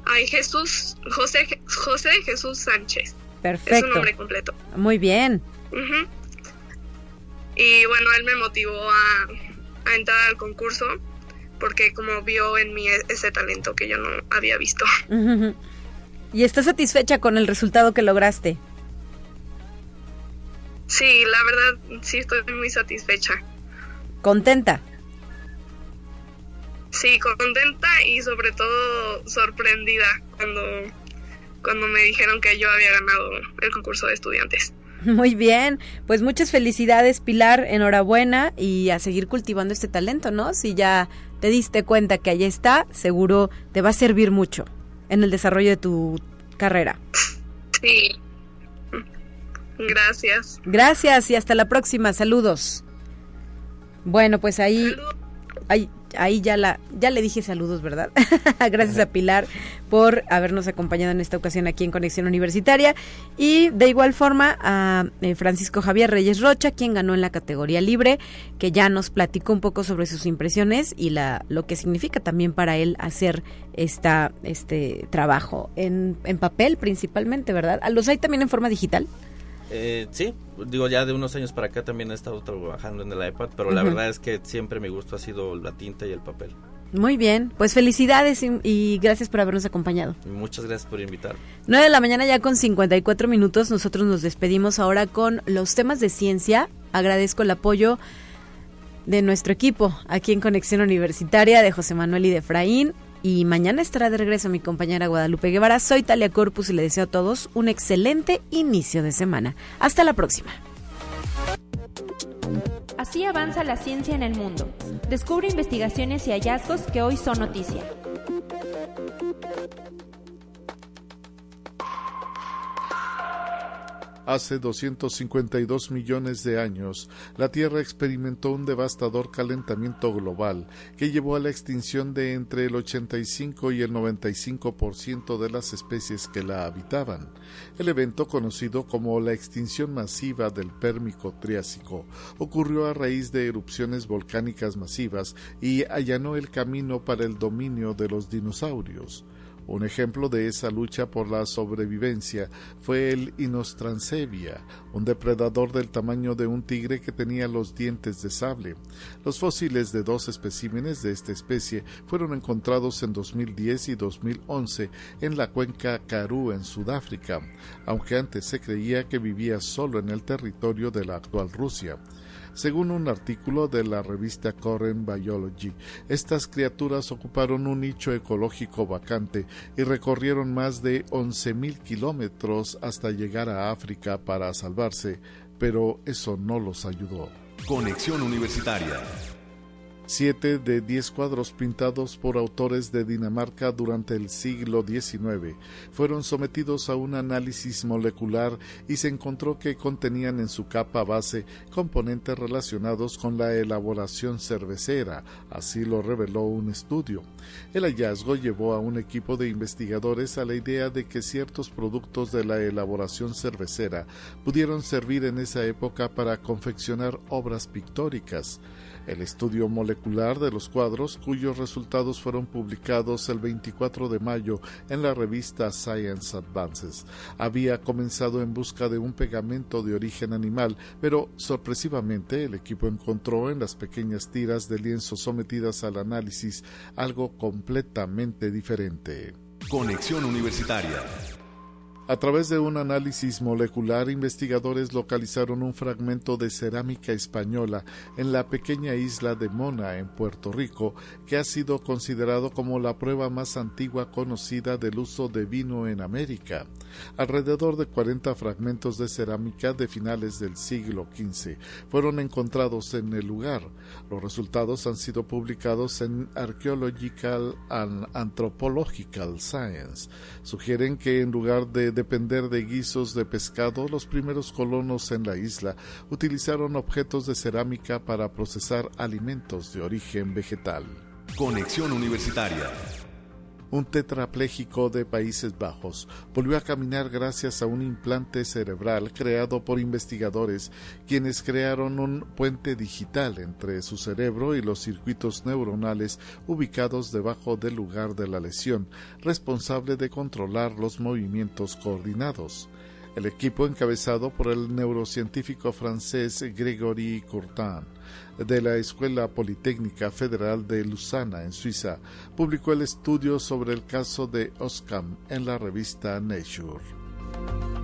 Ay, Jesús, José, José Jesús Sánchez. Perfecto. Es su nombre completo. Muy bien. Y bueno, él me motivó a, a entrar al concurso porque como vio en mí ese talento que yo no había visto. (laughs) ¿Y estás satisfecha con el resultado que lograste? Sí, la verdad sí estoy muy satisfecha. ¿Contenta? Sí, contenta y sobre todo sorprendida cuando, cuando me dijeron que yo había ganado el concurso de estudiantes. (laughs) Muy bien, pues muchas felicidades Pilar, enhorabuena y a seguir cultivando este talento, ¿no? Si ya te diste cuenta que ahí está, seguro te va a servir mucho en el desarrollo de tu carrera. Sí. Gracias. Gracias y hasta la próxima. Saludos. Bueno, pues ahí, ahí, ahí ya la, ya le dije saludos, ¿verdad? (laughs) Gracias a Pilar por habernos acompañado en esta ocasión aquí en Conexión Universitaria y de igual forma a eh, Francisco Javier Reyes Rocha, quien ganó en la categoría libre, que ya nos platicó un poco sobre sus impresiones y la lo que significa también para él hacer esta este trabajo en, en papel principalmente, ¿verdad? ¿Los hay también en forma digital? Eh, sí, digo, ya de unos años para acá también he estado trabajando en el iPad, pero la verdad es que siempre mi gusto ha sido la tinta y el papel. Muy bien, pues felicidades y, gracias por habernos acompañado. Muchas gracias por invitar. 9 de la mañana ya con 54 minutos, nosotros nos despedimos ahora con los temas de ciencia. Agradezco el apoyo de nuestro equipo aquí en Conexión Universitaria de José Manuel y de Efraín. Y mañana estará de regreso mi compañera Guadalupe Guevara. Soy Talia Corpus y le deseo a todos un excelente inicio de semana. Hasta la próxima. Así avanza la ciencia en el mundo. Descubre investigaciones y hallazgos que hoy son noticia. Hace 252 millones de años, la Tierra experimentó un devastador calentamiento global que llevó a la extinción de entre el 85 y el 95% de las especies que la habitaban. El evento, conocido como la extinción masiva del Pérmico Triásico, ocurrió a raíz de erupciones volcánicas masivas y allanó el camino para el dominio de los dinosaurios. Un ejemplo de esa lucha por la sobrevivencia fue el Inostrancevia, un depredador del tamaño de un tigre que tenía los dientes de sable. Los fósiles de dos especímenes de esta especie fueron encontrados en 2010 y 2011 en la cuenca Karoo en Sudáfrica, aunque antes se creía que vivía solo en el territorio de la actual Rusia. Según un artículo de la revista Current Biology, estas criaturas ocuparon un nicho ecológico vacante y recorrieron más de 11.000 kilómetros hasta llegar a África para salvarse, pero eso no los ayudó. Conexión Universitaria. Siete de diez cuadros pintados por autores de Dinamarca durante el siglo XIX fueron sometidos a un análisis molecular y se encontró que contenían en su capa base componentes relacionados con la elaboración cervecera, así lo reveló un estudio. El hallazgo llevó a un equipo de investigadores a la idea de que ciertos productos de la elaboración cervecera pudieron servir en esa época para confeccionar obras pictóricas. El estudio molecular de los cuadros, cuyos resultados fueron publicados el 24 de mayo en la revista Science Advances, había comenzado en busca de un pegamento de origen animal, pero sorpresivamente el equipo encontró en las pequeñas tiras de lienzo sometidas al análisis algo completamente diferente. Conexión Universitaria a través de un análisis molecular, investigadores localizaron un fragmento de cerámica española en la pequeña isla de Mona, en Puerto Rico, que ha sido considerado como la prueba más antigua conocida del uso de vino en América. Alrededor de 40 fragmentos de cerámica de finales del siglo XV fueron encontrados en el lugar. Los resultados han sido publicados en Archaeological and Anthropological Science. Sugieren que en lugar de depender de guisos de pescado, los primeros colonos en la isla utilizaron objetos de cerámica para procesar alimentos de origen vegetal. Conexión Universitaria un tetrapléjico de Países Bajos, volvió a caminar gracias a un implante cerebral creado por investigadores, quienes crearon un puente digital entre su cerebro y los circuitos neuronales ubicados debajo del lugar de la lesión, responsable de controlar los movimientos coordinados. El equipo encabezado por el neurocientífico francés Grégory Courtin de la Escuela Politécnica Federal de Lusana, en Suiza, publicó el estudio sobre el caso de Oscam en la revista Nature.